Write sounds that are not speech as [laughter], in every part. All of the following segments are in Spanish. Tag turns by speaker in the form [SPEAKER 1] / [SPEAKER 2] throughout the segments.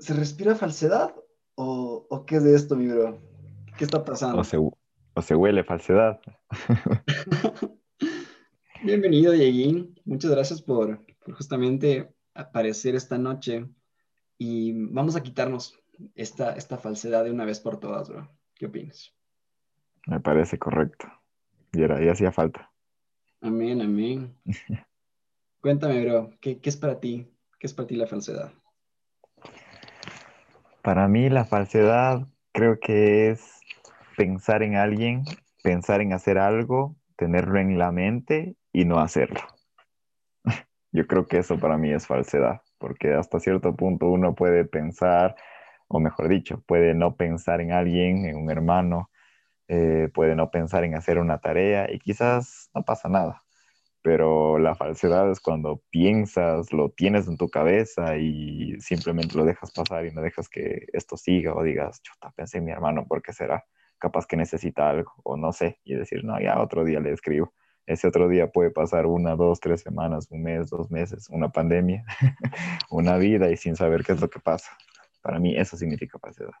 [SPEAKER 1] ¿Se respira falsedad? ¿O, qué es de esto, mi bro? ¿Qué está pasando?
[SPEAKER 2] O se, huele falsedad. [laughs]
[SPEAKER 1] Bienvenido, Dieguín. Muchas gracias por, justamente aparecer esta noche. Y vamos a quitarnos esta, esta falsedad de una vez por todas, bro. ¿Qué opinas?
[SPEAKER 2] Me parece correcto. Y era, y hacía falta.
[SPEAKER 1] Amén, amén. [laughs] Cuéntame, bro, ¿qué, ¿qué, es para ti? ¿Qué es para ti la falsedad?
[SPEAKER 2] Para mí la falsedad creo que es pensar en alguien, pensar en hacer algo, tenerlo en la mente y no hacerlo. [laughs] Yo creo que eso para mí es falsedad, porque hasta cierto punto uno puede pensar, o mejor dicho, puede no pensar en alguien, en un hermano, eh, puede no pensar en hacer una tarea y quizás no pasa nada pero la falsedad es cuando piensas, lo tienes en tu cabeza y simplemente lo dejas pasar y no dejas que esto siga o digas, chuta, pensé en mi hermano, ¿por qué será? Capaz que necesita algo o no sé, y decir, no, ya otro día le escribo. Ese otro día puede pasar una, dos, tres semanas, un mes, dos meses, una pandemia, [laughs] una vida y sin saber qué es lo que pasa. Para mí eso significa falsedad.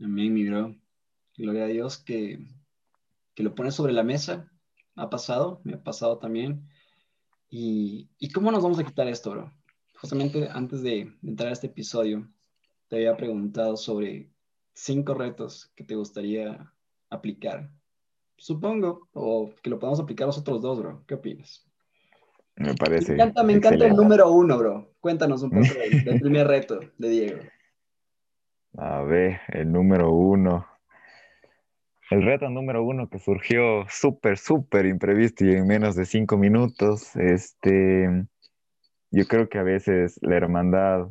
[SPEAKER 1] Amén, mi bro. Gloria a Dios que, que lo pones sobre la mesa ha pasado, me ha pasado también. ¿Y, cómo nos vamos a quitar esto, bro? Justamente antes de entrar a este episodio, te había preguntado sobre cinco retos que te gustaría aplicar. Supongo, o que lo podamos aplicar los otros dos, bro. ¿Qué opinas?
[SPEAKER 2] Me parece.
[SPEAKER 1] Me encanta, me encanta el número uno, bro. Cuéntanos un poco [laughs] del primer reto de Diego.
[SPEAKER 2] A ver, el número uno. El reto número uno que surgió súper, súper imprevisto y en menos de cinco minutos, este, yo creo que a veces la hermandad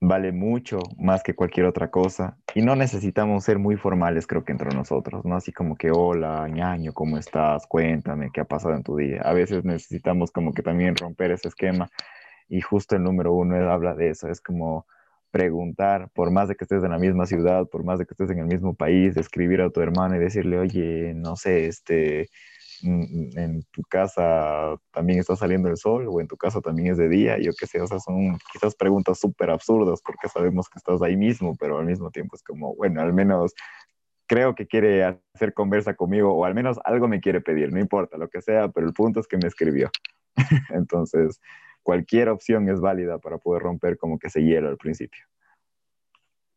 [SPEAKER 2] vale mucho más que cualquier otra cosa y no necesitamos ser muy formales creo que entre nosotros, ¿no? Así como que hola, ñaño, ¿cómo estás? Cuéntame qué ha pasado en tu día. A veces necesitamos como que también romper ese esquema y justo el número uno habla de eso, es como preguntar, por más de que estés en la misma ciudad, por más de que estés en el mismo país, escribir a tu hermano y decirle, oye, no sé, este, mm, en tu casa también está saliendo el sol o en tu casa también es de día, yo qué sé, o sea, son quizás preguntas súper absurdas porque sabemos que estás ahí mismo, pero al mismo tiempo es como, bueno, al menos creo que quiere hacer conversa conmigo o al menos algo me quiere pedir, no importa lo que sea, pero el punto es que me escribió. [laughs] Entonces, cualquier opción es válida para poder romper como que ese hielo al principio.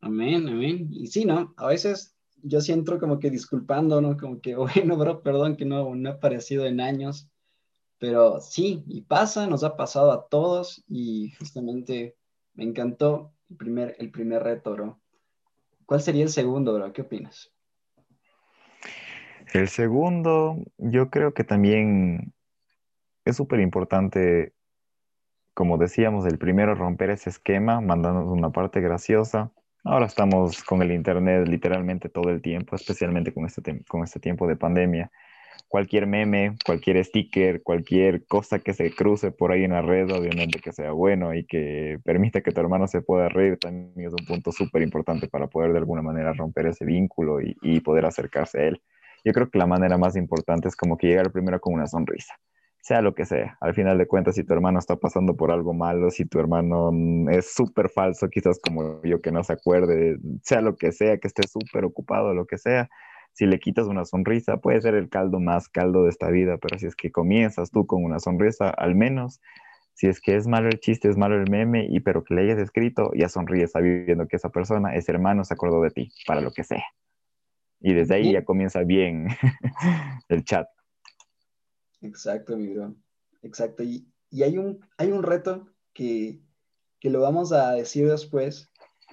[SPEAKER 1] Amén, amén. Y sí, ¿no? A veces yo siento como que disculpando, ¿no? Como que, [laughs] bueno, bro, perdón que no, no he aparecido en años, pero sí, y pasa, nos ha pasado a todos y justamente me encantó el primer, el primer reto, bro. ¿Cuál sería el segundo, bro? ¿Qué opinas?
[SPEAKER 2] El segundo, yo creo que también es súper importante como decíamos, el primero romper ese esquema, mandándonos una parte graciosa. Ahora estamos con el Internet literalmente todo el tiempo, especialmente con este, con este tiempo de pandemia. Cualquier meme, cualquier sticker, cualquier cosa que se cruce por ahí en la red, obviamente que sea bueno y que permita que tu hermano se pueda reír, también es un punto súper importante para poder de alguna manera romper ese vínculo y, y poder acercarse a él. Yo creo que la manera más importante es como que llegar primero con una sonrisa sea lo que sea. Al final de cuentas, si tu hermano está pasando por algo malo, si tu hermano es súper falso, quizás como yo que no se acuerde, sea lo que sea, que esté súper ocupado, lo que sea, si le quitas una sonrisa, puede ser el caldo más caldo de esta vida, pero si es que comienzas tú con una sonrisa, al menos, si es que es malo el chiste, es malo el meme, y pero que le hayas escrito, ya sonríes sabiendo que esa persona, ese hermano, se acordó de ti, para lo que sea. Y desde ahí ya comienza bien [laughs] el chat.
[SPEAKER 1] Exacto, mi bro. Exacto. Y, hay, un, hay un reto que, lo vamos a decir después,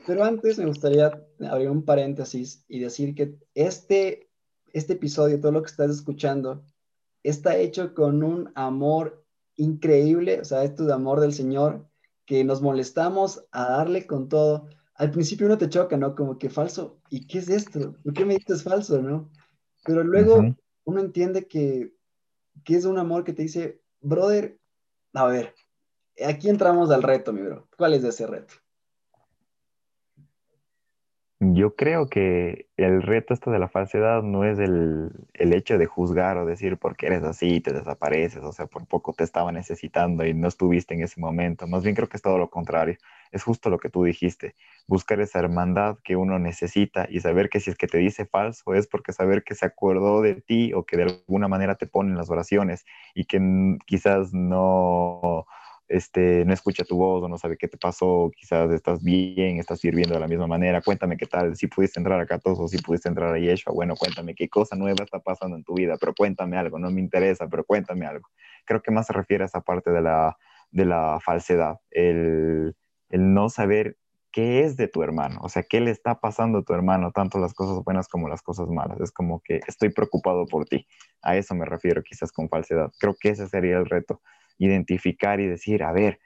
[SPEAKER 1] pero antes me gustaría abrir un paréntesis y decir que este, este episodio, todo lo que estás escuchando, está hecho con un amor increíble, o sea, esto de amor del Señor, que nos molestamos a darle con todo. Al principio uno te choca, ¿no? Como que falso, ¿y qué es esto? ¿Por qué me dices falso, no? Pero luego uno entiende que que es un amor que te dice, brother, a ver, aquí entramos al reto, mi bro. ¿Cuál es ese reto?
[SPEAKER 2] Yo creo que el reto este de la falsedad no es el, el hecho de juzgar o decir porque eres así te desapareces, o sea, por poco te estaba necesitando y no estuviste en ese momento. Más bien creo que es todo lo contrario. Es justo lo que tú dijiste, buscar esa hermandad que uno necesita y saber que si es que te dice falso es porque saber que se acordó de ti o que de alguna manera te pone en las oraciones y que quizás no este, no escucha tu voz o no sabe qué te pasó, quizás estás bien, estás sirviendo de la misma manera, cuéntame qué tal, si pudiste entrar a todos o si pudiste entrar a Yeshua, bueno, cuéntame qué cosa nueva está pasando en tu vida, pero cuéntame algo, no me interesa, pero cuéntame algo. Creo que más se refiere a esa parte de la, de la falsedad, el, el no saber qué es de tu hermano, o sea, qué le está pasando a tu hermano, tanto las cosas buenas como las cosas malas. Es como que estoy preocupado por ti. A eso me refiero quizás con falsedad. Creo que ese sería el reto identificar y decir, a ver,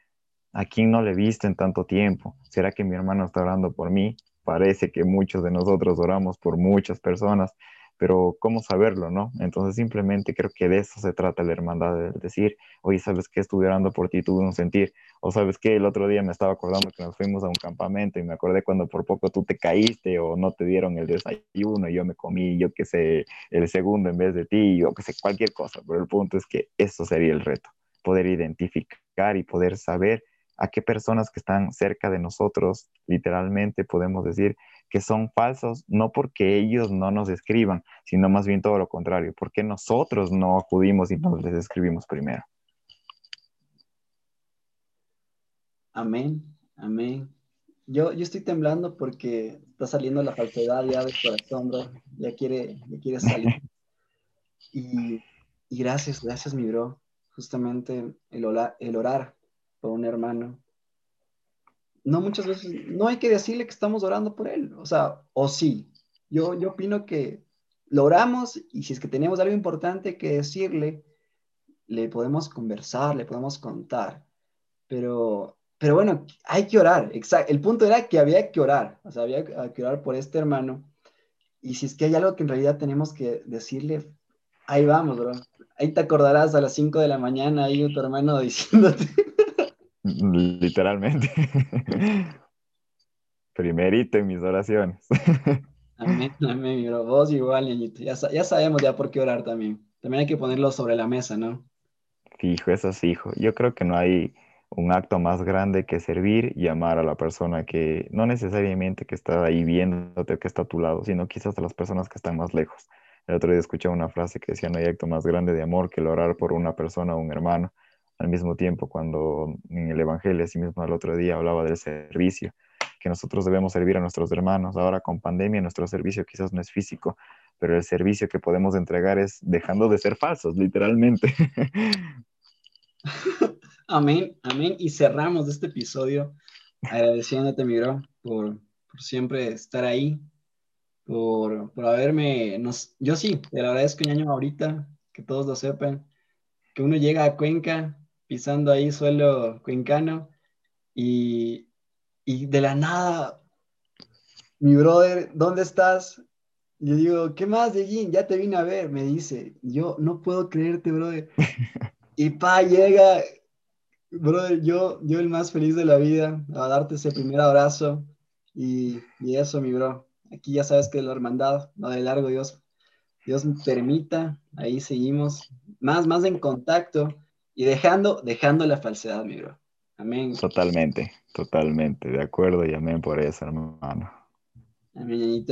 [SPEAKER 2] ¿a quién no le he visto en tanto tiempo? ¿Será que mi hermano está orando por mí? Parece que muchos de nosotros oramos por muchas personas, pero ¿cómo saberlo, no? Entonces simplemente creo que de eso se trata la hermandad, de decir, oye, ¿sabes qué? Estuve orando por ti, tuve un sentir, o ¿sabes qué? El otro día me estaba acordando que nos fuimos a un campamento y me acordé cuando por poco tú te caíste o no te dieron el desayuno y yo me comí, yo qué sé, el segundo en vez de ti, o qué sé, cualquier cosa, pero el punto es que eso sería el reto poder identificar y poder saber a qué personas que están cerca de nosotros, literalmente podemos decir que son falsos, no porque ellos no nos escriban, sino más bien todo lo contrario, porque nosotros no acudimos y nos les escribimos primero.
[SPEAKER 1] Amén, amén. Yo, yo estoy temblando porque está saliendo la falsedad ya de corazón, bro. Ya quiere, ya quiere salir. [laughs] Y, y gracias, gracias, mi bro justamente el, el orar por un hermano. No muchas veces, no hay que decirle que estamos orando por él, o sea, o sí. Yo, yo opino que lo oramos y si es que tenemos algo importante que decirle, le podemos conversar, le podemos contar. Pero, pero bueno, hay que orar. Exacto. El punto era que había que orar, o sea, había que orar por este hermano. Y si es que hay algo que en realidad tenemos que decirle, ahí vamos, bro. Ahí te acordarás a las 5 de la mañana, ahí tu hermano diciéndote. [laughs]
[SPEAKER 2] Literalmente. [laughs] Primerito en mis oraciones. [laughs]
[SPEAKER 1] Amén, amén, bro. Vos igual, niñito. Ya, ya sabemos ya por qué orar también. También hay que ponerlo sobre la mesa, ¿no?
[SPEAKER 2] Fijo, eso es hijo. Yo creo que no hay un acto más grande que servir y amar a la persona que no necesariamente que está ahí viéndote, que está a tu lado, sino quizás a las personas que están más lejos. El otro día escuché una frase que decía, no hay acto más grande de amor que el orar por una persona o un hermano. Al mismo tiempo, cuando en el Evangelio, así mismo el otro día hablaba del servicio, que nosotros debemos servir a nuestros hermanos. Ahora con pandemia nuestro servicio quizás no es físico, pero el servicio que podemos entregar es dejando de ser falsos, literalmente. [laughs]
[SPEAKER 1] amén, amén. Y cerramos este episodio agradeciéndote, mi bro, por, por siempre estar ahí, por, por haberme, nos, yo sí, te lo agradezco, ñaño, ahorita, que todos lo sepan, que uno llega a Cuenca pisando ahí suelo cuencano y, y de la nada, mi brother, ¿dónde estás? Yo digo, ¿qué más, Dieguín? Ya te vine a ver, me dice. Yo no puedo creerte, brother. [laughs] Y pa, llega, brother, yo, yo el más feliz de la vida, a darte ese primer abrazo. Y, y eso, mi bro. Aquí ya sabes que la hermandad no de largo, Dios, Dios permita, ahí seguimos, más, más en contacto y dejando, dejando la falsedad, mi bro. Amén.
[SPEAKER 2] Totalmente, totalmente, de acuerdo y amén por eso, hermano.
[SPEAKER 1] Amén,